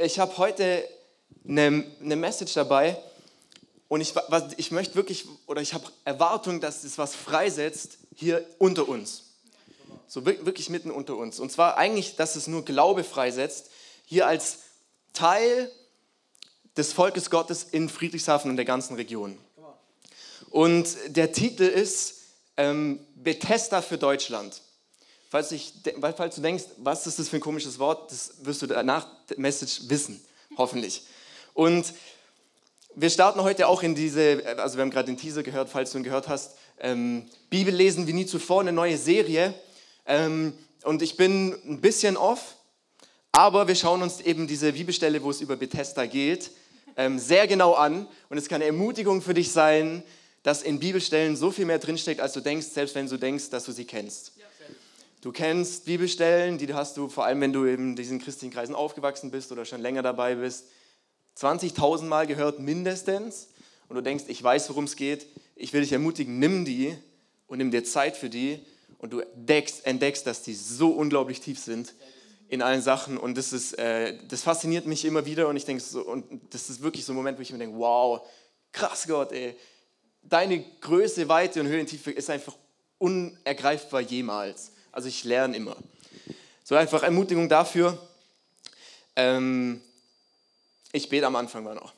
ich habe heute eine, eine Message dabei und ich, was, ich möchte wirklich, oder ich habe Erwartung, dass es was freisetzt hier unter uns. So wirklich mitten unter uns. Und zwar eigentlich, dass es nur Glaube freisetzt, hier als Teil des Volkes Gottes in Friedrichshafen und der ganzen Region. Und der Titel ist ähm, Bethesda für Deutschland. Falls, ich, falls du denkst, was ist das für ein komisches Wort, das wirst du danach Message wissen, hoffentlich. Und wir starten heute auch in diese, also wir haben gerade den Teaser gehört, falls du ihn gehört hast, ähm, Bibel lesen wie nie zuvor, eine neue Serie. Ähm, und ich bin ein bisschen off, aber wir schauen uns eben diese Bibelstelle, wo es über Bethesda geht, ähm, sehr genau an. Und es kann eine Ermutigung für dich sein, dass in Bibelstellen so viel mehr drinsteckt, als du denkst, selbst wenn du denkst, dass du sie kennst. Du kennst Bibelstellen, die hast du, vor allem wenn du in diesen christlichen Kreisen aufgewachsen bist oder schon länger dabei bist, 20.000 Mal gehört mindestens. Und du denkst, ich weiß, worum es geht. Ich will dich ermutigen, nimm die und nimm dir Zeit für die. Und du entdeckst, entdeckst dass die so unglaublich tief sind in allen Sachen. Und das, ist, äh, das fasziniert mich immer wieder. Und ich denke, so, und das ist wirklich so ein Moment, wo ich mir denke, wow, krass Gott, ey. Deine Größe, Weite und Höhe und Tiefe ist einfach unergreifbar jemals. Also ich lerne immer. So einfach Ermutigung dafür. Ähm, ich bete am Anfang mal noch.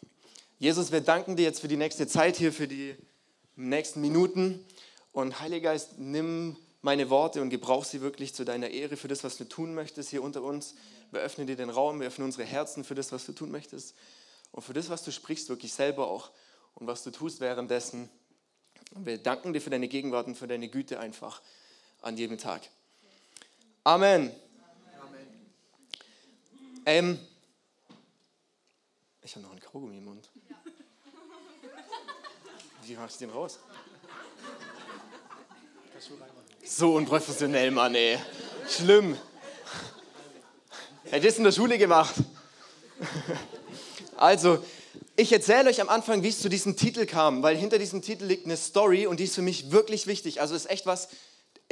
Jesus, wir danken dir jetzt für die nächste Zeit hier, für die nächsten Minuten. Und Heiliger Geist, nimm meine Worte und gebrauch sie wirklich zu deiner Ehre für das, was du tun möchtest hier unter uns. Wir öffnen dir den Raum, wir öffnen unsere Herzen für das, was du tun möchtest. Und für das, was du sprichst, wirklich selber auch. Und was du tust währenddessen. Und wir danken dir für deine Gegenwart und für deine Güte einfach an jedem Tag. Amen. Amen. Ähm, ich habe noch einen Kaugummi im Mund. Wie machst du den raus? So unprofessionell, Mann, ey. Schlimm. Hätte es in der Schule gemacht. Also, ich erzähle euch am Anfang, wie es zu diesem Titel kam, weil hinter diesem Titel liegt eine Story und die ist für mich wirklich wichtig. Also, ist echt was,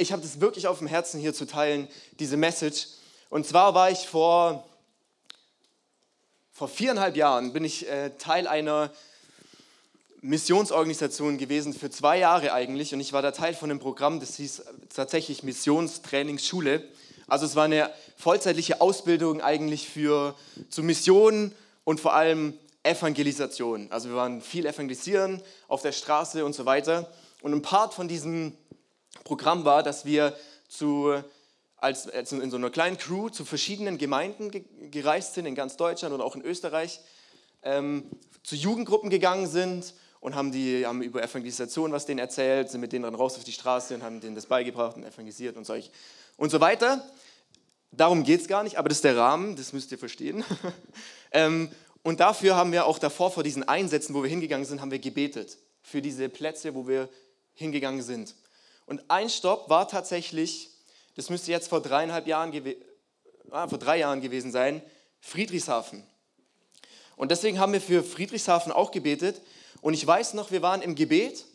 ich habe das wirklich auf dem Herzen hier zu teilen, diese Message. Und zwar war ich vor, vor viereinhalb Jahren, bin ich äh, Teil einer Missionsorganisation gewesen, für zwei Jahre eigentlich. Und ich war da Teil von einem Programm, das hieß tatsächlich Missionstrainingsschule. Also es war eine vollzeitliche Ausbildung eigentlich für zu Missionen und vor allem Evangelisation. Also wir waren viel evangelisieren auf der Straße und so weiter. Und ein Part von diesem Programm war, dass wir zu, als, als in so einer kleinen Crew zu verschiedenen Gemeinden ge gereist sind, in ganz Deutschland und auch in Österreich, ähm, zu Jugendgruppen gegangen sind und haben, die, haben über Evangelisation was denen erzählt, sind mit denen dann raus auf die Straße und haben denen das beigebracht und evangelisiert und, solch, und so weiter. Darum geht es gar nicht, aber das ist der Rahmen, das müsst ihr verstehen. ähm, und dafür haben wir auch davor, vor diesen Einsätzen, wo wir hingegangen sind, haben wir gebetet. Für diese Plätze, wo wir hingegangen sind. Und ein Stopp war tatsächlich, das müsste jetzt vor dreieinhalb Jahren, ah, vor drei Jahren gewesen sein, Friedrichshafen. Und deswegen haben wir für Friedrichshafen auch gebetet. Und ich weiß noch, wir waren im Gebet.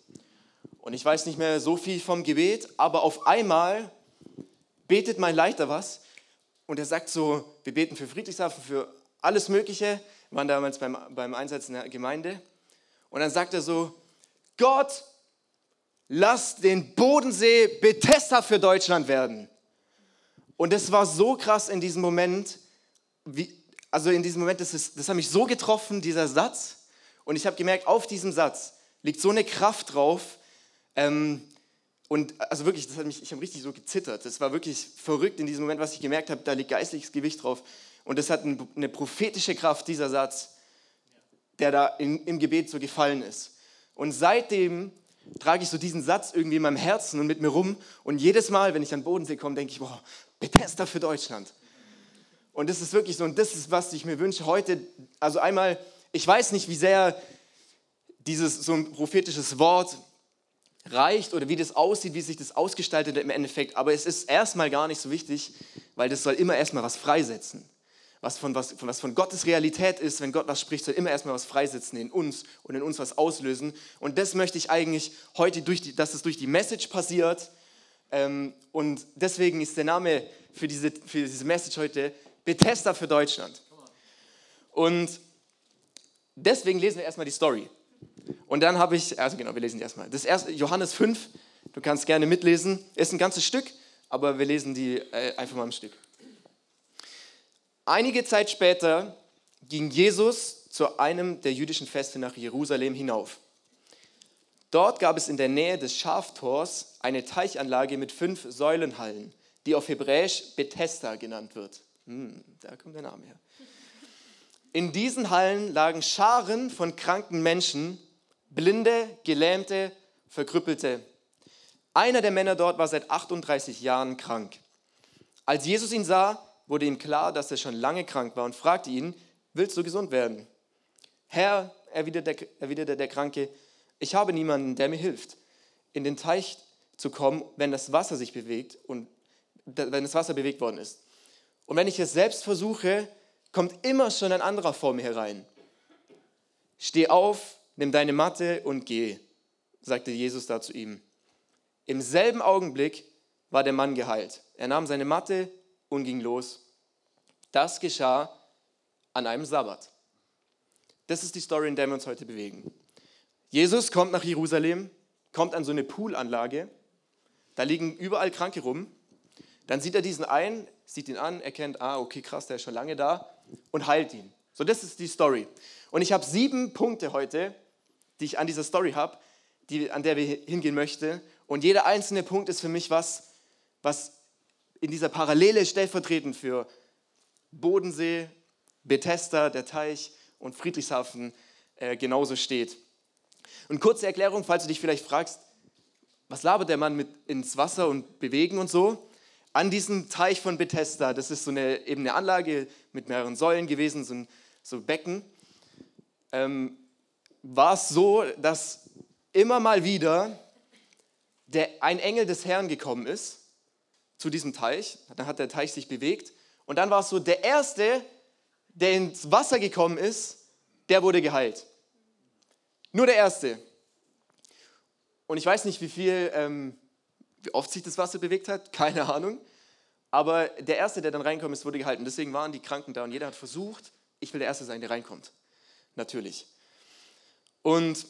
Und ich weiß nicht mehr so viel vom Gebet, aber auf einmal betet mein Leiter was. Und er sagt so, wir beten für Friedrichshafen, für alles Mögliche. Wir waren damals beim, beim Einsatz in der Gemeinde. Und dann sagt er so, Gott, lass den Bodensee Bethesda für Deutschland werden. Und das war so krass in diesem Moment, wie, also in diesem Moment, das, ist, das hat mich so getroffen, dieser Satz. Und ich habe gemerkt, auf diesem Satz liegt so eine Kraft drauf. Ähm, und also wirklich, das hat mich, ich habe richtig so gezittert. Das war wirklich verrückt in diesem Moment, was ich gemerkt habe, da liegt geistliches Gewicht drauf. Und das hat eine prophetische Kraft, dieser Satz, der da in, im Gebet so gefallen ist. Und seitdem trage ich so diesen Satz irgendwie in meinem Herzen und mit mir rum. Und jedes Mal, wenn ich an den Bodensee komme, denke ich, boah, Bethesda für Deutschland. Und das ist wirklich so, und das ist, was ich mir wünsche heute. Also einmal, ich weiß nicht, wie sehr dieses so ein prophetisches Wort reicht oder wie das aussieht, wie sich das ausgestaltet im Endeffekt, aber es ist erstmal gar nicht so wichtig, weil das soll immer erstmal was freisetzen was von, was, von, was von Gottes Realität ist, wenn Gott was spricht, soll immer erstmal was freisetzen in uns und in uns was auslösen. Und das möchte ich eigentlich heute, durch die, dass es durch die Message passiert. Ähm, und deswegen ist der Name für diese, für diese Message heute Bethesda für Deutschland. Und deswegen lesen wir erstmal die Story. Und dann habe ich, also genau, wir lesen die erstmal. Das erste, Johannes 5, du kannst gerne mitlesen, ist ein ganzes Stück, aber wir lesen die äh, einfach mal im Stück. Einige Zeit später ging Jesus zu einem der jüdischen Feste nach Jerusalem hinauf. Dort gab es in der Nähe des Schaftors eine Teichanlage mit fünf Säulenhallen, die auf Hebräisch Bethesda genannt wird. Hm, da kommt der Name her. In diesen Hallen lagen Scharen von kranken Menschen, Blinde, Gelähmte, Verkrüppelte. Einer der Männer dort war seit 38 Jahren krank. Als Jesus ihn sah, wurde ihm klar, dass er schon lange krank war und fragte ihn, willst du gesund werden? Herr, erwiderte der, erwiderte der Kranke, ich habe niemanden, der mir hilft, in den Teich zu kommen, wenn das Wasser sich bewegt und wenn das Wasser bewegt worden ist. Und wenn ich es selbst versuche, kommt immer schon ein anderer vor mir herein. Steh auf, nimm deine Matte und geh, sagte Jesus da zu ihm. Im selben Augenblick war der Mann geheilt. Er nahm seine Matte und ging los. Das geschah an einem Sabbat. Das ist die Story, in der wir uns heute bewegen. Jesus kommt nach Jerusalem, kommt an so eine Poolanlage, da liegen überall Kranke rum. Dann sieht er diesen ein, sieht ihn an, erkennt, ah, okay, krass, der ist schon lange da und heilt ihn. So, das ist die Story. Und ich habe sieben Punkte heute, die ich an dieser Story habe, an der wir hingehen möchten. Und jeder einzelne Punkt ist für mich was, was in dieser Parallele stellvertretend für Bodensee, Bethesda, der Teich und Friedrichshafen äh, genauso steht. Und kurze Erklärung, falls du dich vielleicht fragst, was labert der Mann mit ins Wasser und bewegen und so? An diesem Teich von Bethesda, das ist so eine, eben eine Anlage mit mehreren Säulen gewesen, so ein so Becken, ähm, war es so, dass immer mal wieder der, ein Engel des Herrn gekommen ist zu diesem Teich. Dann hat der Teich sich bewegt. Und dann war es so, der Erste, der ins Wasser gekommen ist, der wurde geheilt. Nur der Erste. Und ich weiß nicht, wie viel, ähm, wie oft sich das Wasser bewegt hat, keine Ahnung. Aber der Erste, der dann reinkommt, ist, wurde gehalten. Deswegen waren die Kranken da und jeder hat versucht, ich will der Erste sein, der reinkommt. Natürlich. Und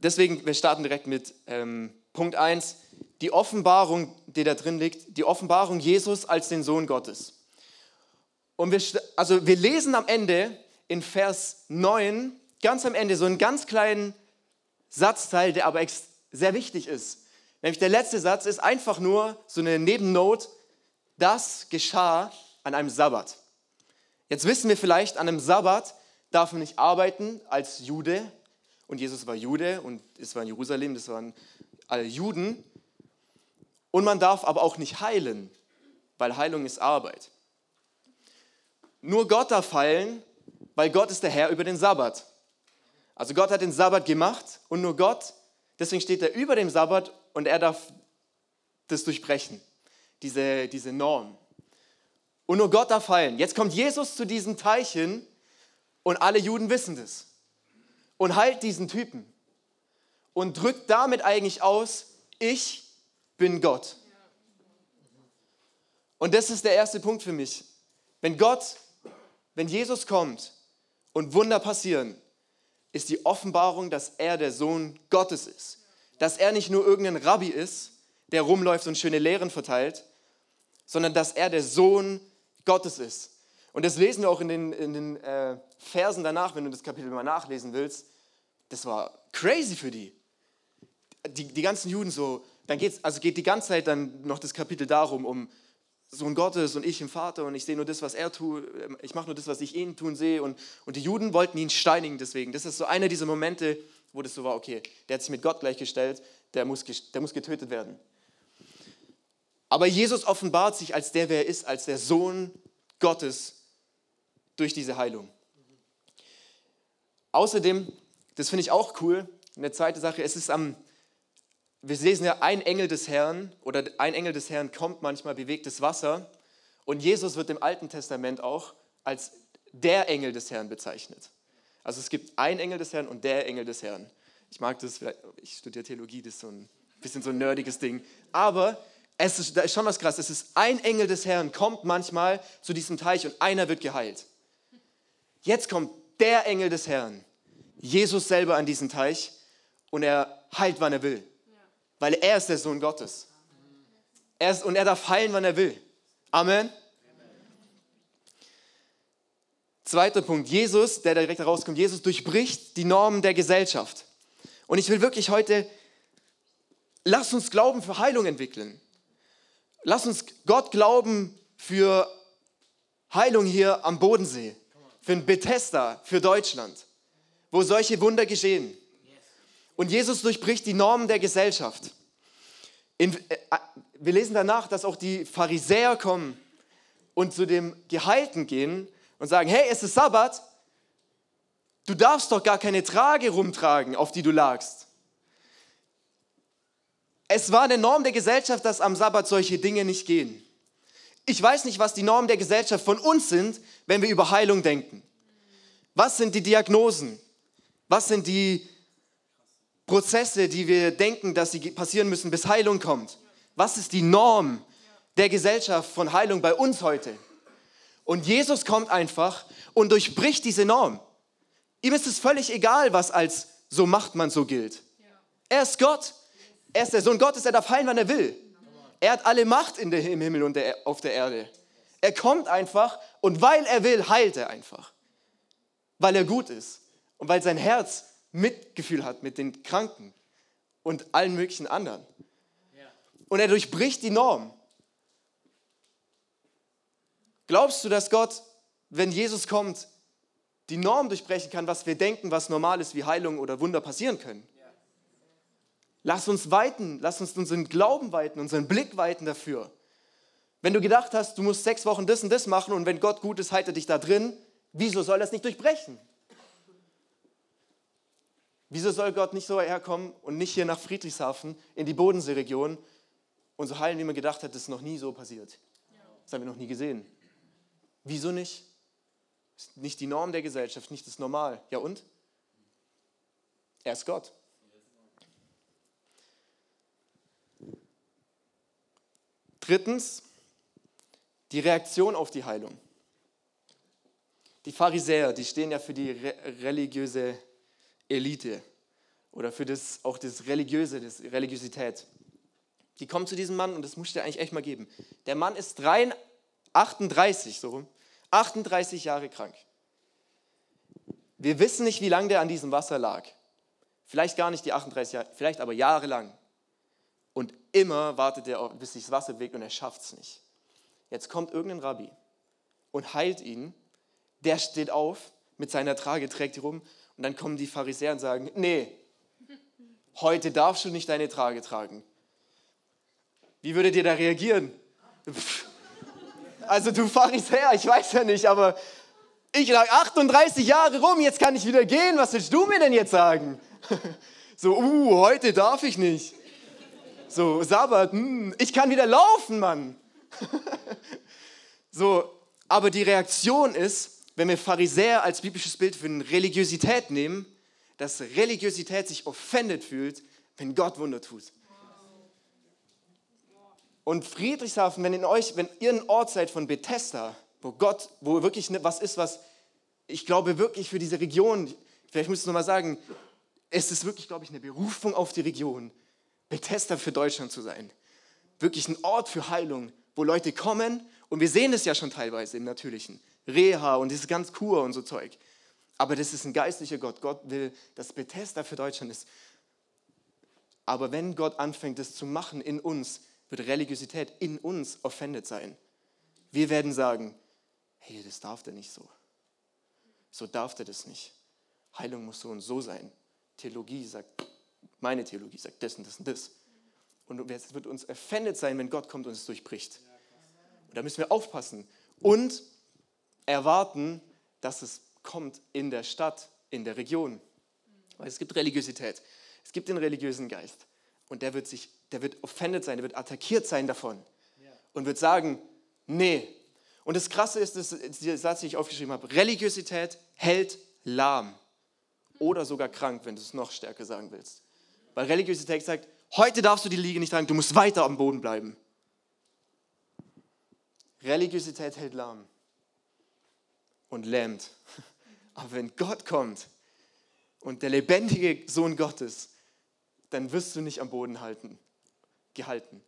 deswegen, wir starten direkt mit ähm, Punkt 1, die Offenbarung, die da drin liegt, die Offenbarung Jesus als den Sohn Gottes. Und wir, also wir lesen am Ende in Vers 9, ganz am Ende, so einen ganz kleinen Satzteil, der aber sehr wichtig ist. Nämlich der letzte Satz ist einfach nur so eine Nebennote, das geschah an einem Sabbat. Jetzt wissen wir vielleicht, an einem Sabbat darf man nicht arbeiten als Jude. Und Jesus war Jude und es war in Jerusalem, das waren alle Juden. Und man darf aber auch nicht heilen, weil Heilung ist Arbeit. Nur Gott darf heilen, weil Gott ist der Herr über den Sabbat. Also Gott hat den Sabbat gemacht und nur Gott, deswegen steht er über dem Sabbat und er darf das durchbrechen, diese, diese Norm. Und nur Gott darf heilen. Jetzt kommt Jesus zu diesem Teich hin und alle Juden wissen das und heilt diesen Typen und drückt damit eigentlich aus, ich bin Gott. Und das ist der erste Punkt für mich. Wenn Gott, wenn Jesus kommt und Wunder passieren, ist die Offenbarung, dass er der Sohn Gottes ist. Dass er nicht nur irgendein Rabbi ist, der rumläuft und schöne Lehren verteilt, sondern dass er der Sohn Gottes ist. Und das lesen wir auch in den, in den äh, Versen danach, wenn du das Kapitel mal nachlesen willst. Das war crazy für die. Die, die ganzen Juden so, dann geht's, also geht die ganze Zeit dann noch das Kapitel darum, um Sohn Gottes und ich im Vater und ich sehe nur das, was er tut, ich mache nur das, was ich ihn tun sehe. Und, und die Juden wollten ihn steinigen deswegen. Das ist so einer dieser Momente, wo das so war, okay, der hat sich mit Gott gleichgestellt, der muss, der muss getötet werden. Aber Jesus offenbart sich als der, wer er ist, als der Sohn Gottes durch diese Heilung. Außerdem, das finde ich auch cool, eine zweite Sache, es ist am, wir lesen ja, ein Engel des Herrn oder ein Engel des Herrn kommt manchmal, bewegt das Wasser und Jesus wird im Alten Testament auch als der Engel des Herrn bezeichnet. Also es gibt ein Engel des Herrn und der Engel des Herrn. Ich mag das, ich studiere Theologie, das ist so ein bisschen so ein nerdiges Ding. Aber es ist, da ist schon was krass. Es ist ein Engel des Herrn, kommt manchmal zu diesem Teich und einer wird geheilt. Jetzt kommt der Engel des Herrn, Jesus selber an diesen Teich und er heilt, wann er will. Weil er ist der Sohn Gottes. Er ist, und er darf heilen, wann er will. Amen. Zweiter Punkt, Jesus, der direkt herauskommt, Jesus durchbricht die Normen der Gesellschaft. Und ich will wirklich heute, lass uns Glauben für Heilung entwickeln. Lass uns Gott glauben für Heilung hier am Bodensee, für ein Bethesda, für Deutschland, wo solche Wunder geschehen. Und Jesus durchbricht die Normen der Gesellschaft. In, äh, wir lesen danach, dass auch die Pharisäer kommen und zu dem Geheilten gehen und sagen, hey, es ist Sabbat, du darfst doch gar keine Trage rumtragen, auf die du lagst. Es war eine Norm der Gesellschaft, dass am Sabbat solche Dinge nicht gehen. Ich weiß nicht, was die Normen der Gesellschaft von uns sind, wenn wir über Heilung denken. Was sind die Diagnosen? Was sind die Prozesse, die wir denken, dass sie passieren müssen, bis Heilung kommt? Was ist die Norm der Gesellschaft von Heilung bei uns heute? Und Jesus kommt einfach und durchbricht diese Norm. Ihm ist es völlig egal, was als so macht man so gilt. Er ist Gott. Er ist der Sohn Gottes, er darf heilen, wann er will. Er hat alle Macht in der, im Himmel und der, auf der Erde. Er kommt einfach und weil er will, heilt er einfach. Weil er gut ist und weil sein Herz Mitgefühl hat mit den Kranken und allen möglichen anderen. Und er durchbricht die Norm. Glaubst du, dass Gott, wenn Jesus kommt, die Norm durchbrechen kann, was wir denken, was normal ist, wie Heilung oder Wunder passieren können? Lass uns weiten, lass uns unseren Glauben weiten, unseren Blick weiten dafür. Wenn du gedacht hast, du musst sechs Wochen das und das machen und wenn Gott gut ist, heilt er dich da drin, wieso soll es nicht durchbrechen? Wieso soll Gott nicht so herkommen und nicht hier nach Friedrichshafen in die Bodenseeregion und so heilen, wie man gedacht hat, das ist noch nie so passiert? Das haben wir noch nie gesehen. Wieso nicht? Ist nicht die Norm der Gesellschaft, nicht das Normal. Ja und? Er ist Gott. Drittens, die Reaktion auf die Heilung. Die Pharisäer, die stehen ja für die re religiöse Elite oder für das, auch das Religiöse, das Religiosität. Die kommen zu diesem Mann und das muss ich dir eigentlich echt mal geben. Der Mann ist 38, so rum, 38 Jahre krank. Wir wissen nicht, wie lange der an diesem Wasser lag. Vielleicht gar nicht die 38 Jahre, vielleicht aber jahrelang. Und immer wartet er, bis sich das Wasser bewegt und er schafft es nicht. Jetzt kommt irgendein Rabbi und heilt ihn. Der steht auf mit seiner Trage, trägt die rum. Und dann kommen die Pharisäer und sagen, nee, heute darfst du nicht deine Trage tragen. Wie würdet ihr da reagieren? Also du Pharisäer, ich weiß ja nicht, aber ich lag 38 Jahre rum, jetzt kann ich wieder gehen. Was willst du mir denn jetzt sagen? So, uh, heute darf ich nicht. So, Sabbat, hm, ich kann wieder laufen, Mann. So, aber die Reaktion ist, wenn wir Pharisäer als biblisches Bild für Religiosität nehmen, dass Religiosität sich offended fühlt, wenn Gott Wunder tut. Und Friedrichshafen, wenn, in euch, wenn ihr ein Ort seid von Bethesda, wo Gott, wo wirklich ne, was ist, was ich glaube wirklich für diese Region, vielleicht muss ich es nochmal sagen, es ist wirklich, glaube ich, eine Berufung auf die Region, Bethesda für Deutschland zu sein. Wirklich ein Ort für Heilung, wo Leute kommen und wir sehen es ja schon teilweise im Natürlichen. Reha und dieses ganz Kur und so Zeug. Aber das ist ein geistlicher Gott. Gott will, dass Bethesda für Deutschland ist. Aber wenn Gott anfängt, das zu machen in uns, wird Religiosität in uns offended sein. Wir werden sagen, hey, das darf der nicht so. So darf der das nicht. Heilung muss so und so sein. Theologie sagt, meine Theologie sagt das und das und das. Und es wird uns offended sein, wenn Gott kommt und es durchbricht. Und da müssen wir aufpassen und erwarten, dass es kommt in der Stadt, in der Region. Weil es gibt Religiosität. Es gibt den religiösen Geist. Und der wird sich der wird offended sein, der wird attackiert sein davon und wird sagen, nee. Und das Krasse ist, das, der Satz, den ich aufgeschrieben habe, Religiosität hält lahm oder sogar krank, wenn du es noch stärker sagen willst. Weil Religiosität sagt, heute darfst du die Liege nicht tragen, du musst weiter am Boden bleiben. Religiosität hält lahm und lähmt. Aber wenn Gott kommt und der lebendige Sohn Gottes, dann wirst du nicht am Boden halten, gehalten,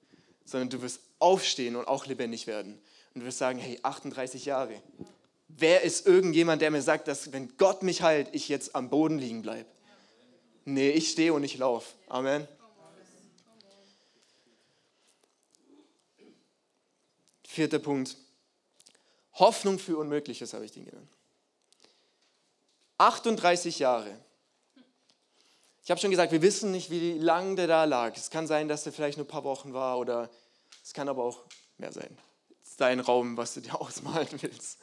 sondern du wirst aufstehen und auch lebendig werden. Und du wirst sagen, hey, 38 Jahre. Wer ist irgendjemand, der mir sagt, dass wenn Gott mich heilt, ich jetzt am Boden liegen bleibe? Nee, ich stehe und ich laufe. Amen. Vierter Punkt. Hoffnung für Unmögliches habe ich den genannt. 38 Jahre. Ich habe schon gesagt, wir wissen nicht, wie lange der da lag. Es kann sein, dass der vielleicht nur ein paar Wochen war oder es kann aber auch mehr sein. Das ist dein Raum, was du dir ausmalen willst.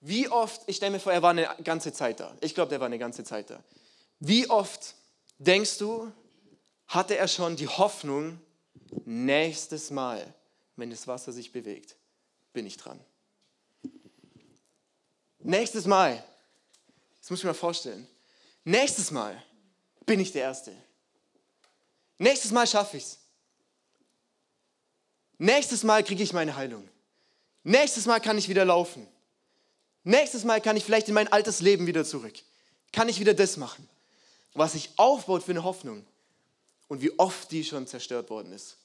Wie oft, ich stelle mir vor, er war eine ganze Zeit da. Ich glaube, der war eine ganze Zeit da. Wie oft denkst du, hatte er schon die Hoffnung, nächstes Mal, wenn das Wasser sich bewegt, bin ich dran. Nächstes Mal, das muss ich mir mal vorstellen, nächstes Mal bin ich der Erste. Nächstes Mal schaffe ich es. Nächstes Mal kriege ich meine Heilung. Nächstes Mal kann ich wieder laufen. Nächstes Mal kann ich vielleicht in mein altes Leben wieder zurück. Kann ich wieder das machen, was sich aufbaut für eine Hoffnung und wie oft die schon zerstört worden ist.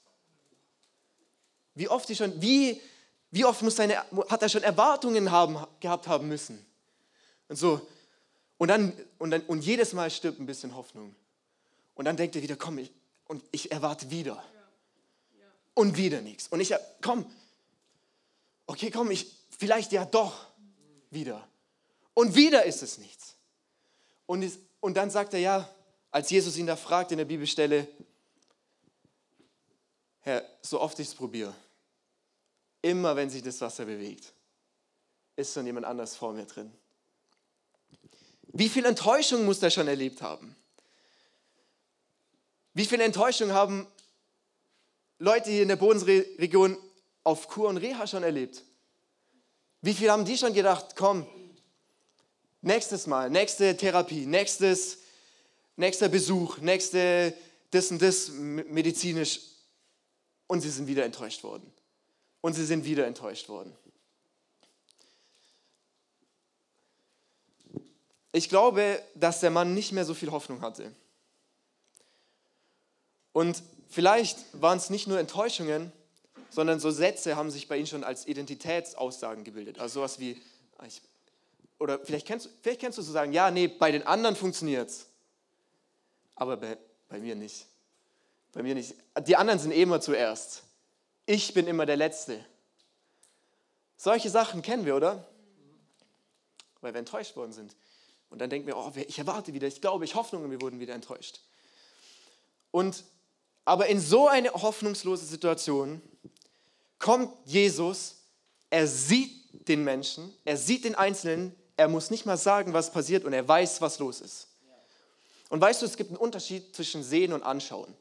Wie oft die schon, wie, wie oft muss seine, hat er schon Erwartungen haben, gehabt haben müssen. Und so. Und dann, und dann, und jedes Mal stirbt ein bisschen Hoffnung. Und dann denkt er wieder, komm, ich, und ich erwarte wieder. Und wieder nichts. Und ich, komm, okay, komm, ich, vielleicht ja doch wieder. Und wieder ist es nichts. Und, es, und dann sagt er, ja, als Jesus ihn da fragt in der Bibelstelle, Herr, so oft ich es probiere, immer wenn sich das Wasser bewegt, ist schon jemand anders vor mir drin. Wie viel Enttäuschung muss er schon erlebt haben? Wie viel Enttäuschung haben Leute hier in der Bodensregion auf Kur und Reha schon erlebt? Wie viel haben die schon gedacht, komm, nächstes Mal, nächste Therapie, nächstes, nächster Besuch, nächste das und das medizinisch und sie sind wieder enttäuscht worden. Und sie sind wieder enttäuscht worden. Ich glaube, dass der Mann nicht mehr so viel Hoffnung hatte. Und vielleicht waren es nicht nur Enttäuschungen, sondern so Sätze haben sich bei ihm schon als Identitätsaussagen gebildet. Also sowas wie, ah, ich, oder vielleicht kennst, vielleicht kennst du so sagen, ja, nee, bei den anderen funktioniert es, aber bei, bei mir nicht. Bei mir nicht. Die anderen sind eh immer zuerst. Ich bin immer der Letzte. Solche Sachen kennen wir, oder? Weil wir enttäuscht worden sind. Und dann denken wir, oh, ich erwarte wieder, ich glaube, ich hoffe wir wurden wieder enttäuscht. Und, aber in so eine hoffnungslose Situation kommt Jesus, er sieht den Menschen, er sieht den Einzelnen, er muss nicht mal sagen, was passiert und er weiß, was los ist. Und weißt du, es gibt einen Unterschied zwischen sehen und anschauen.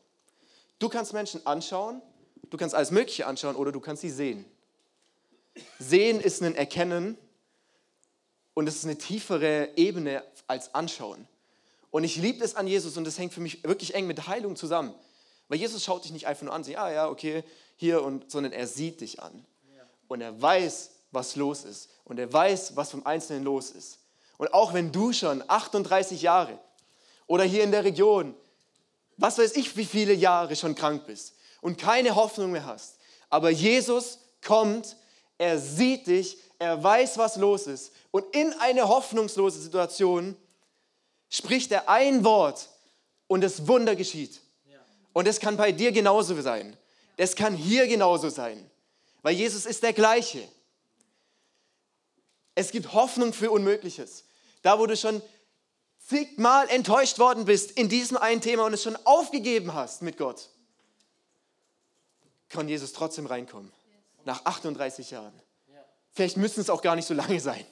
Du kannst Menschen anschauen, du kannst alles Mögliche anschauen oder du kannst sie sehen. Sehen ist ein Erkennen und es ist eine tiefere Ebene als Anschauen. Und ich liebe es an Jesus und das hängt für mich wirklich eng mit Heilung zusammen. Weil Jesus schaut dich nicht einfach nur an, so, ja, ja, okay, hier, und, sondern er sieht dich an. Und er weiß, was los ist. Und er weiß, was vom Einzelnen los ist. Und auch wenn du schon 38 Jahre oder hier in der Region was weiß ich, wie viele Jahre schon krank bist und keine Hoffnung mehr hast. Aber Jesus kommt, er sieht dich, er weiß, was los ist. Und in eine hoffnungslose Situation spricht er ein Wort und das Wunder geschieht. Und es kann bei dir genauso sein. Das kann hier genauso sein. Weil Jesus ist der gleiche. Es gibt Hoffnung für Unmögliches. Da, wo du schon zigmal enttäuscht worden bist in diesem einen Thema und es schon aufgegeben hast mit Gott, kann Jesus trotzdem reinkommen. Nach 38 Jahren. Vielleicht müssen es auch gar nicht so lange sein.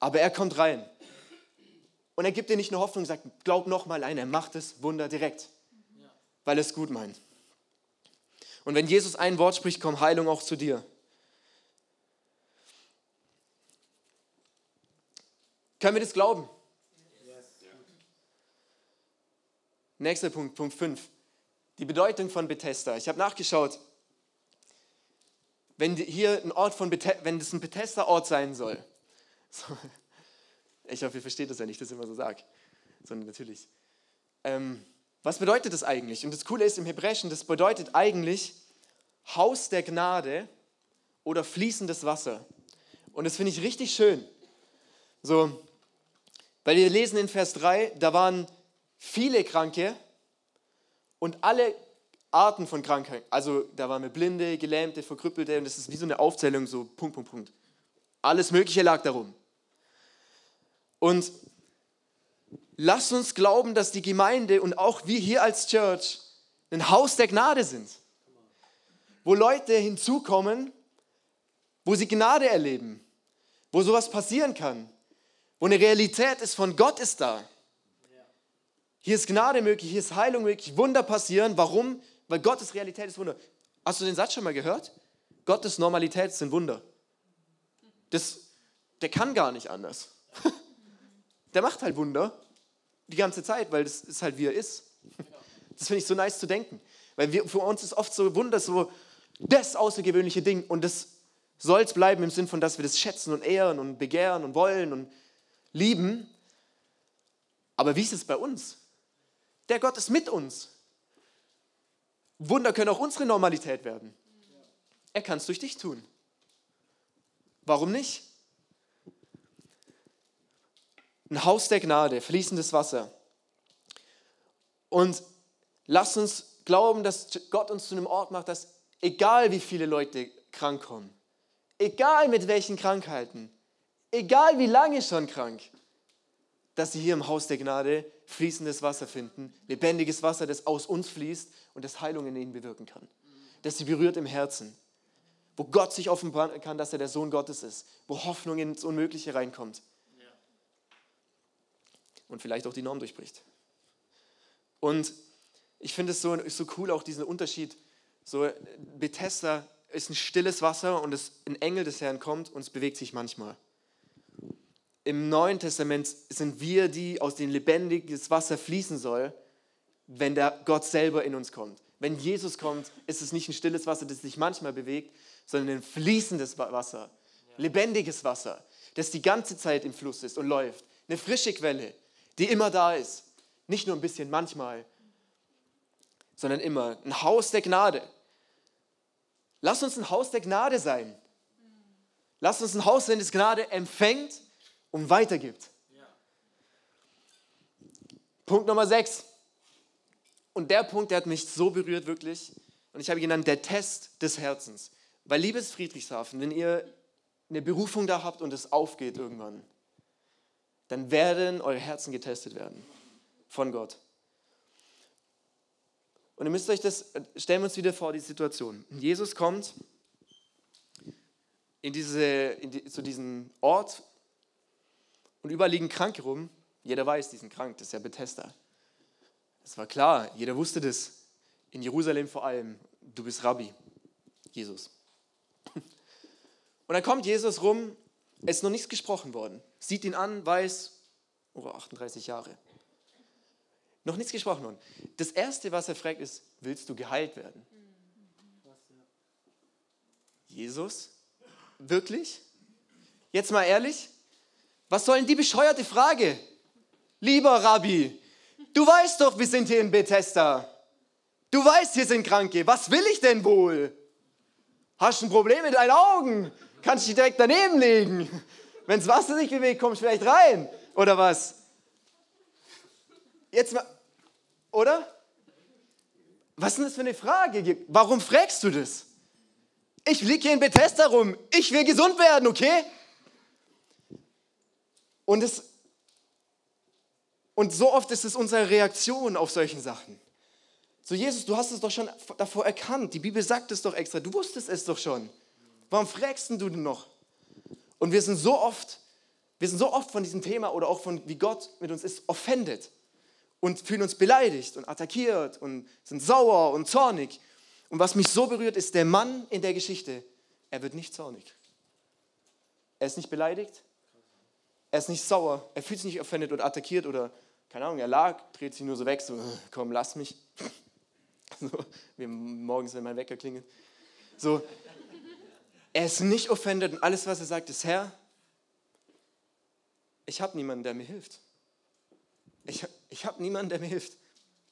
Aber er kommt rein. Und er gibt dir nicht nur Hoffnung, sagt, glaub noch mal ein, er macht das Wunder direkt. Weil er es gut meint. Und wenn Jesus ein Wort spricht, kommt Heilung auch zu dir. Können wir das glauben? Nächster Punkt, Punkt 5. Die Bedeutung von Bethesda. Ich habe nachgeschaut, wenn hier ein Ort von Bethesda, wenn das ein Bethesda-Ort sein soll, So. Ich hoffe, ihr versteht das, wenn ich das immer so sage. Sondern natürlich. Ähm, was bedeutet das eigentlich? Und das Coole ist im Hebräischen, das bedeutet eigentlich Haus der Gnade oder fließendes Wasser. Und das finde ich richtig schön. So, weil wir lesen in Vers 3, da waren viele Kranke und alle Arten von Krankheiten. Also da waren wir Blinde, Gelähmte, Verkrüppelte und das ist wie so eine Aufzählung, so Punkt, Punkt, Punkt. Alles Mögliche lag darum. Und lasst uns glauben, dass die Gemeinde und auch wir hier als Church ein Haus der Gnade sind, wo Leute hinzukommen, wo sie Gnade erleben, wo sowas passieren kann, wo eine Realität ist von Gott ist da. Hier ist Gnade möglich, hier ist Heilung möglich, Wunder passieren. Warum? Weil Gottes Realität ist Wunder. Hast du den Satz schon mal gehört? Gottes Normalität sind Wunder. Das, der kann gar nicht anders. Der macht halt Wunder die ganze Zeit, weil das ist halt wie er ist. Das finde ich so nice zu denken. Weil wir, für uns ist oft so Wunder so das außergewöhnliche Ding und das soll es bleiben im Sinn von, dass wir das schätzen und ehren und begehren und wollen und lieben. Aber wie ist es bei uns? Der Gott ist mit uns. Wunder können auch unsere Normalität werden. Er kann es durch dich tun. Warum nicht? Ein Haus der Gnade, fließendes Wasser. Und lasst uns glauben, dass Gott uns zu einem Ort macht, dass egal wie viele Leute krank kommen, egal mit welchen Krankheiten, egal wie lange schon krank, dass sie hier im Haus der Gnade fließendes Wasser finden, lebendiges Wasser, das aus uns fließt und das Heilung in ihnen bewirken kann. Das sie berührt im Herzen. Wo Gott sich offenbaren kann, dass er der Sohn Gottes ist. Wo Hoffnung ins Unmögliche reinkommt. Und vielleicht auch die Norm durchbricht. Und ich finde es so, so cool, auch diesen Unterschied. So, Bethesda ist ein stilles Wasser und es, ein Engel des Herrn kommt und es bewegt sich manchmal. Im Neuen Testament sind wir die, aus denen lebendiges Wasser fließen soll, wenn der Gott selber in uns kommt. Wenn Jesus kommt, ist es nicht ein stilles Wasser, das sich manchmal bewegt, sondern ein fließendes Wasser, lebendiges Wasser, das die ganze Zeit im Fluss ist und läuft. Eine frische Quelle, die immer da ist. Nicht nur ein bisschen manchmal, sondern immer. Ein Haus der Gnade. Lass uns ein Haus der Gnade sein. Lass uns ein Haus sein, das Gnade empfängt und weitergibt. Ja. Punkt Nummer 6. Und der Punkt, der hat mich so berührt, wirklich. Und ich habe ihn genannt, der Test des Herzens. Weil, liebes Friedrichshafen, wenn ihr eine Berufung da habt und es aufgeht irgendwann, dann werden eure Herzen getestet werden von Gott. Und ihr müsst euch das, stellen wir uns wieder vor, die Situation. Jesus kommt in diese, in die, zu diesem Ort und überall liegen Kranke rum. Jeder weiß, die sind krank, das ist ja Bethesda. Das war klar, jeder wusste das. In Jerusalem vor allem, du bist Rabbi, Jesus. Und dann kommt Jesus rum, es ist noch nichts gesprochen worden. Sieht ihn an, weiß, oh, 38 Jahre. Noch nichts gesprochen worden. Das Erste, was er fragt, ist, willst du geheilt werden? Jesus? Wirklich? Jetzt mal ehrlich? Was soll denn die bescheuerte Frage? Lieber Rabbi, du weißt doch, wir sind hier in Bethesda. Du weißt, hier sind Kranke. Was will ich denn wohl? Hast du ein Problem mit deinen Augen? Kannst dich direkt daneben legen. Wenn das Wasser sich bewegt, kommst du vielleicht rein. Oder was? Jetzt mal, oder? Was ist denn das für eine Frage? Warum fragst du das? Ich liege hier in Bethesda rum. Ich will gesund werden, okay? Und, es, und so oft ist es unsere Reaktion auf solchen Sachen. So, Jesus, du hast es doch schon davor erkannt. Die Bibel sagt es doch extra. Du wusstest es doch schon. Warum fragst du denn noch? Und wir sind so oft, wir sind so oft von diesem Thema oder auch von wie Gott mit uns ist, offended und fühlen uns beleidigt und attackiert und sind sauer und zornig. Und was mich so berührt, ist der Mann in der Geschichte. Er wird nicht zornig. Er ist nicht beleidigt. Er ist nicht sauer. Er fühlt sich nicht offended oder attackiert oder, keine Ahnung, er lag, dreht sich nur so weg, so, komm, lass mich. So, wie morgens, wenn mein Wecker klingelt. So, er ist nicht offended und alles, was er sagt, ist Herr, ich habe niemanden, der mir hilft. Ich, ich habe niemanden, der mir hilft.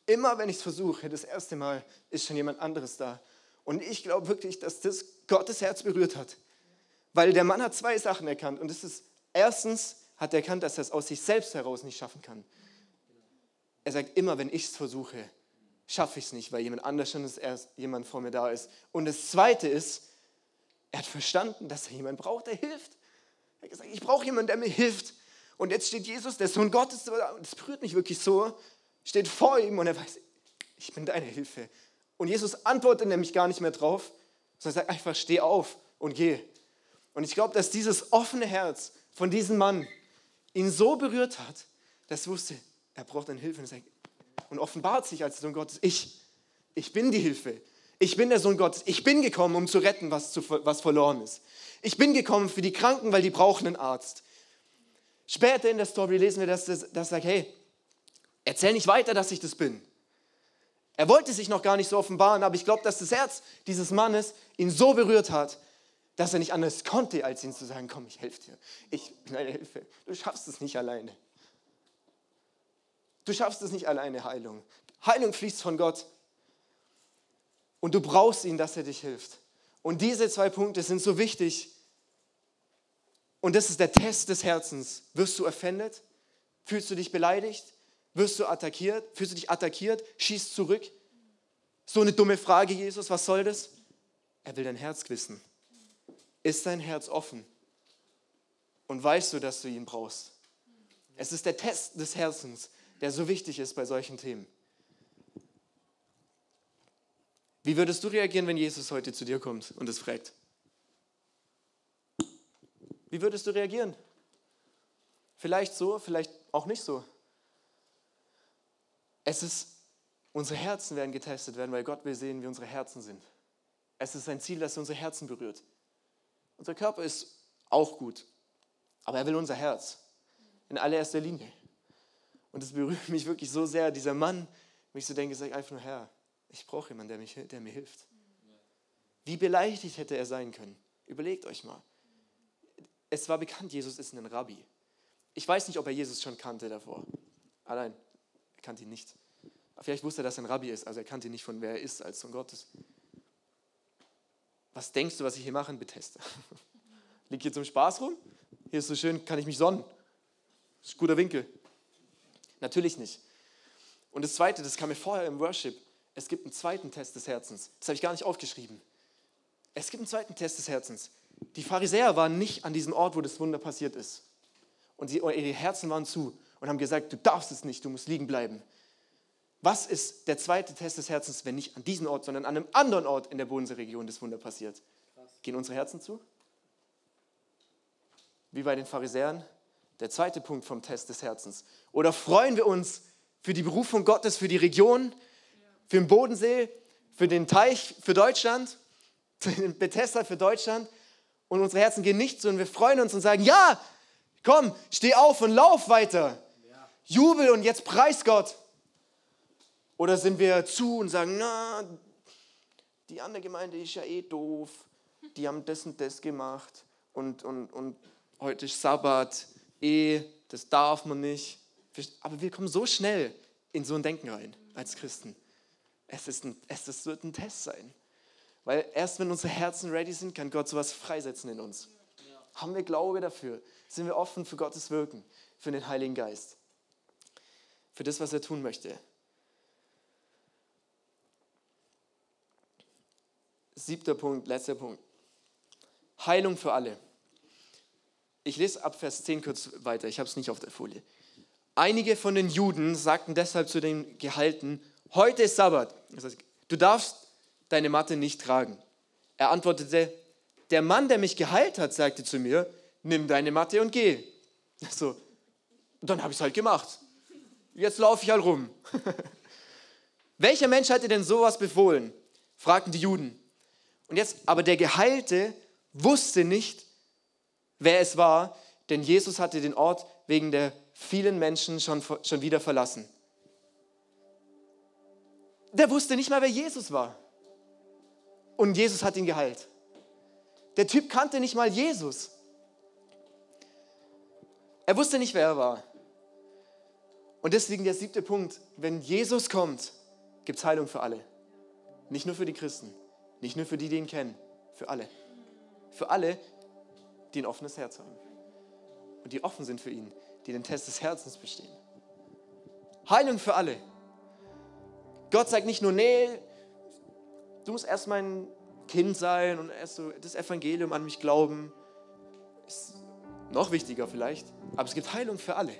Immer wenn ich es versuche, das erste Mal ist schon jemand anderes da. Und ich glaube wirklich, dass das Gottes Herz berührt hat. Weil der Mann hat zwei Sachen erkannt. Und das ist, erstens hat er erkannt, dass er es aus sich selbst heraus nicht schaffen kann. Er sagt, immer wenn ich es versuche, schaffe ich es nicht, weil jemand anders schon ist, erst jemand vor mir da ist. Und das Zweite ist, er hat verstanden, dass er jemanden braucht, der hilft. Er hat gesagt, ich brauche jemanden, der mir hilft. Und jetzt steht Jesus, der Sohn Gottes, das berührt mich wirklich so, steht vor ihm und er weiß, ich bin deine Hilfe. Und Jesus antwortet nämlich gar nicht mehr drauf, sondern sagt einfach, steh auf und geh. Und ich glaube, dass dieses offene Herz von diesem Mann ihn so berührt hat, dass er wusste, er braucht eine Hilfe. Und, offenbart sich als Sohn Gottes, ich, ich bin die Hilfe. Ich bin der Sohn Gottes. Ich bin gekommen, um zu retten, was, zu, was verloren ist. Ich bin gekommen für die Kranken, weil die brauchen einen Arzt. Später in der Story lesen wir, dass er sagt, hey, erzähl nicht weiter, dass ich das bin. Er wollte sich noch gar nicht so offenbaren, aber ich glaube, dass das Herz dieses Mannes ihn so berührt hat, dass er nicht anders konnte, als ihm zu sagen, komm, ich helfe dir. Ich bin eine Hilfe. Du schaffst es nicht alleine. Du schaffst es nicht alleine, Heilung. Heilung fließt von Gott. Und du brauchst ihn, dass er dich hilft. Und diese zwei Punkte sind so wichtig. Und das ist der Test des Herzens. Wirst du offended? Fühlst du dich beleidigt? Wirst du attackiert? Fühlst du dich attackiert? Schießt zurück? So eine dumme Frage, Jesus, was soll das? Er will dein Herz wissen. Ist dein Herz offen? Und weißt du, dass du ihn brauchst? Es ist der Test des Herzens, der so wichtig ist bei solchen Themen. Wie würdest du reagieren, wenn Jesus heute zu dir kommt und es fragt? Wie würdest du reagieren? Vielleicht so, vielleicht auch nicht so. Es ist, unsere Herzen werden getestet werden, weil Gott will sehen, wie unsere Herzen sind. Es ist sein Ziel, dass er unsere Herzen berührt. Unser Körper ist auch gut, aber er will unser Herz in allererster Linie. Und es berührt mich wirklich so sehr, dieser Mann, wenn ich so denke, sage einfach nur, Herr, ich brauche jemanden, der, mich, der mir hilft. Wie beleidigt hätte er sein können? Überlegt euch mal. Es war bekannt, Jesus ist ein Rabbi. Ich weiß nicht, ob er Jesus schon kannte davor. Allein, er kannte ihn nicht. Vielleicht wusste er, dass er ein Rabbi ist, also er kannte ihn nicht von wer er ist als Sohn Gottes. Was denkst du, was ich hier mache in Bethesda? Liegt hier zum Spaß rum? Hier ist so schön, kann ich mich sonnen. Das ist ein guter Winkel. Natürlich nicht. Und das Zweite, das kam mir vorher im Worship, es gibt einen zweiten Test des Herzens. Das habe ich gar nicht aufgeschrieben. Es gibt einen zweiten Test des Herzens. Die Pharisäer waren nicht an diesem Ort, wo das Wunder passiert ist. Und sie, ihre Herzen waren zu und haben gesagt, du darfst es nicht, du musst liegen bleiben. Was ist der zweite Test des Herzens, wenn nicht an diesem Ort, sondern an einem anderen Ort in der Bodenseeregion das Wunder passiert? Gehen unsere Herzen zu? Wie bei den Pharisäern? Der zweite Punkt vom Test des Herzens. Oder freuen wir uns für die Berufung Gottes, für die Region, für den Bodensee, für den Teich, für Deutschland, für den Bethesda, für Deutschland. Und unsere Herzen gehen nicht so und wir freuen uns und sagen, ja, komm, steh auf und lauf weiter. Jubel und jetzt preis Gott. Oder sind wir zu und sagen, na, die andere Gemeinde ist ja eh doof, die haben das und das gemacht und, und, und heute ist Sabbat, eh, das darf man nicht. Aber wir kommen so schnell in so ein Denken rein als Christen. Es, ist ein, es ist, wird ein Test sein. Weil erst wenn unsere Herzen ready sind, kann Gott sowas freisetzen in uns. Haben wir Glaube dafür? Sind wir offen für Gottes Wirken, für den Heiligen Geist? Für das, was er tun möchte? Siebter Punkt, letzter Punkt. Heilung für alle. Ich lese ab Vers 10 kurz weiter, ich habe es nicht auf der Folie. Einige von den Juden sagten deshalb zu den Gehalten, heute ist Sabbat. Das heißt, du darfst deine Matte nicht tragen. Er antwortete, der Mann, der mich geheilt hat, sagte zu mir, nimm deine Matte und geh. So, dann habe ich es halt gemacht. Jetzt laufe ich halt rum. Welcher Mensch hat dir denn sowas befohlen? fragten die Juden. Und jetzt, aber der Geheilte wusste nicht, wer es war, denn Jesus hatte den Ort wegen der vielen Menschen schon, schon wieder verlassen der wusste nicht mal, wer Jesus war. Und Jesus hat ihn geheilt. Der Typ kannte nicht mal Jesus. Er wusste nicht, wer er war. Und deswegen der siebte Punkt, wenn Jesus kommt, gibt es Heilung für alle. Nicht nur für die Christen, nicht nur für die, die ihn kennen, für alle. Für alle, die ein offenes Herz haben. Und die offen sind für ihn, die den Test des Herzens bestehen. Heilung für alle. Gott sagt nicht nur, nee, du musst erst mein Kind sein und erst so das Evangelium an mich glauben. Ist noch wichtiger vielleicht, aber es gibt Heilung für alle.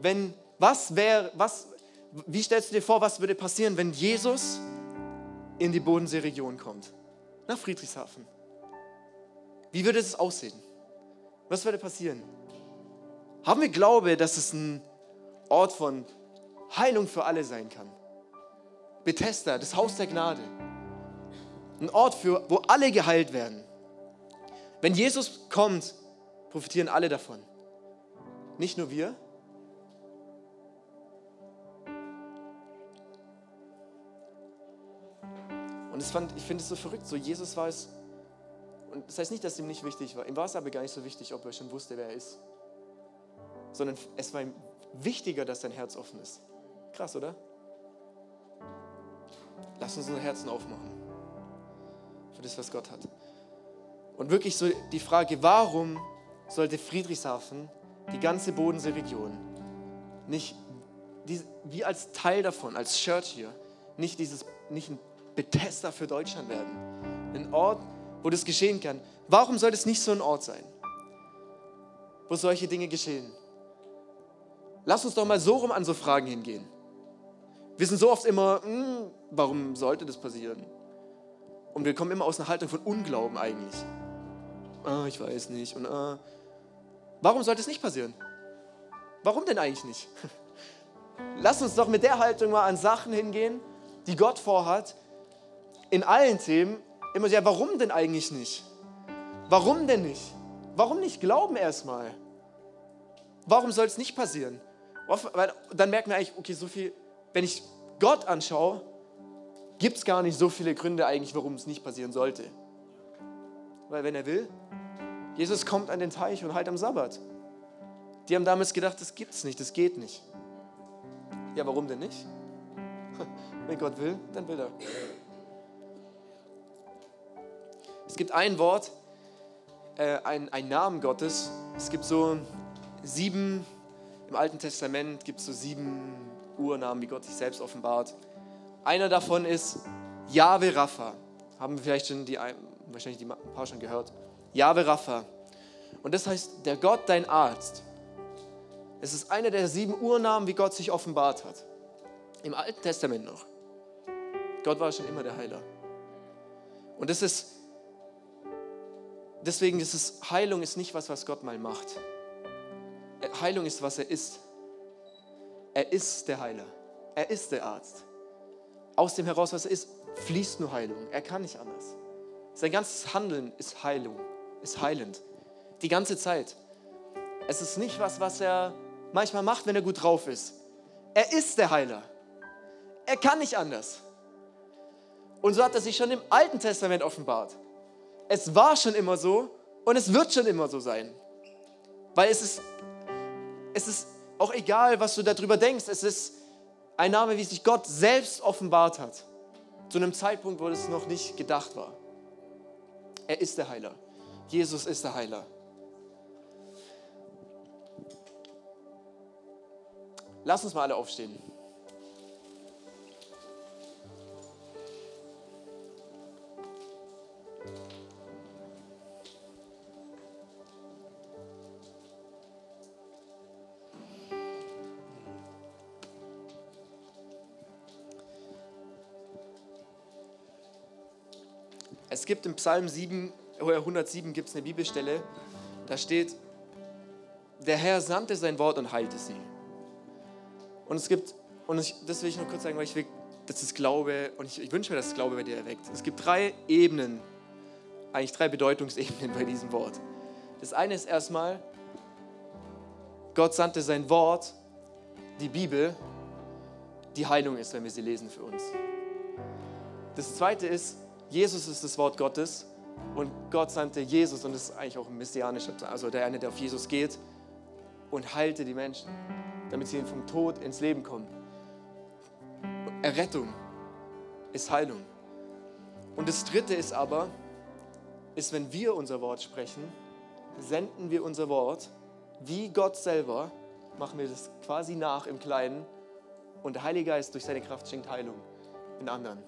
Wenn, was wäre, was, wie stellst du dir vor, was würde passieren, wenn Jesus in die Bodenseeregion kommt? Nach Friedrichshafen. Wie würde es aussehen? Was würde passieren? Haben wir Glaube, dass es ein Ort von Heilung für alle sein kann? Bethesda, das Haus der Gnade. Ein Ort, für, wo alle geheilt werden. Wenn Jesus kommt, profitieren alle davon. Nicht nur wir. Und fand, ich finde es so verrückt, so Jesus war es, und das heißt nicht, dass ihm nicht wichtig war, ihm war es aber gar nicht so wichtig, ob er schon wusste, wer er ist, sondern es war ihm wichtiger, dass sein Herz offen ist. Krass, oder? Lass uns unser Herzen aufmachen für das, was Gott hat. Und wirklich so die Frage, warum sollte Friedrichshafen, die ganze Bodenseeregion, nicht wie als Teil davon, als Church hier, nicht, dieses, nicht ein Bethesda für Deutschland werden. Ein Ort, wo das geschehen kann. Warum soll es nicht so ein Ort sein, wo solche Dinge geschehen? Lass uns doch mal so rum an so Fragen hingehen. Wir sind so oft immer, hm, warum sollte das passieren? Und wir kommen immer aus einer Haltung von Unglauben eigentlich. Ah, ich weiß nicht. Und ah, warum sollte es nicht passieren? Warum denn eigentlich nicht? Lass uns doch mit der Haltung mal an Sachen hingehen, die Gott vorhat. In allen Themen immer ja, warum denn eigentlich nicht? Warum denn nicht? Warum nicht glauben erstmal? Warum soll es nicht passieren? Weil dann merken wir eigentlich, okay, so viel wenn ich Gott anschaue, gibt es gar nicht so viele Gründe eigentlich, warum es nicht passieren sollte. Weil wenn er will, Jesus kommt an den Teich und halt am Sabbat. Die haben damals gedacht, das gibt es nicht, das geht nicht. Ja, warum denn nicht? Wenn Gott will, dann will er. Es gibt ein Wort, äh, ein, ein Namen Gottes. Es gibt so sieben, im Alten Testament gibt es so sieben Urnamen, wie Gott sich selbst offenbart. Einer davon ist Jahwe Rapha. Haben wir vielleicht schon die, wahrscheinlich die ein paar schon gehört. Jahwe Rapha. Und das heißt, der Gott, dein Arzt. Es ist einer der sieben Urnamen, wie Gott sich offenbart hat. Im Alten Testament noch. Gott war schon immer der Heiler. Und das ist, deswegen ist es, Heilung ist nicht was, was Gott mal macht. Heilung ist, was er ist. Er ist der Heiler. Er ist der Arzt. Aus dem heraus, was er ist, fließt nur Heilung. Er kann nicht anders. Sein ganzes Handeln ist Heilung, ist heilend. Die ganze Zeit. Es ist nicht was, was er manchmal macht, wenn er gut drauf ist. Er ist der Heiler. Er kann nicht anders. Und so hat er sich schon im Alten Testament offenbart. Es war schon immer so und es wird schon immer so sein. Weil es ist, es ist auch egal, was du darüber denkst, es ist ein Name, wie sich Gott selbst offenbart hat. Zu einem Zeitpunkt, wo es noch nicht gedacht war. Er ist der Heiler. Jesus ist der Heiler. Lass uns mal alle aufstehen. Es gibt im Psalm 7, 107 gibt es eine Bibelstelle, da steht, der Herr sandte sein Wort und heilte sie. Und es gibt, und ich, das will ich nur kurz sagen, weil ich will, das ist Glaube, und ich, ich wünsche mir, dass Glaube bei dir erweckt. Es gibt drei Ebenen, eigentlich drei Bedeutungsebenen bei diesem Wort. Das eine ist erstmal, Gott sandte sein Wort, die Bibel, die Heilung ist, wenn wir sie lesen für uns. Das zweite ist, Jesus ist das Wort Gottes und Gott sandte Jesus und das ist eigentlich auch ein messianischer, also der eine, der auf Jesus geht, und heilte die Menschen, damit sie vom Tod ins Leben kommen. Errettung ist Heilung. Und das Dritte ist aber, ist, wenn wir unser Wort sprechen, senden wir unser Wort wie Gott selber, machen wir das quasi nach im Kleinen und der Heilige Geist durch seine Kraft schenkt Heilung in anderen.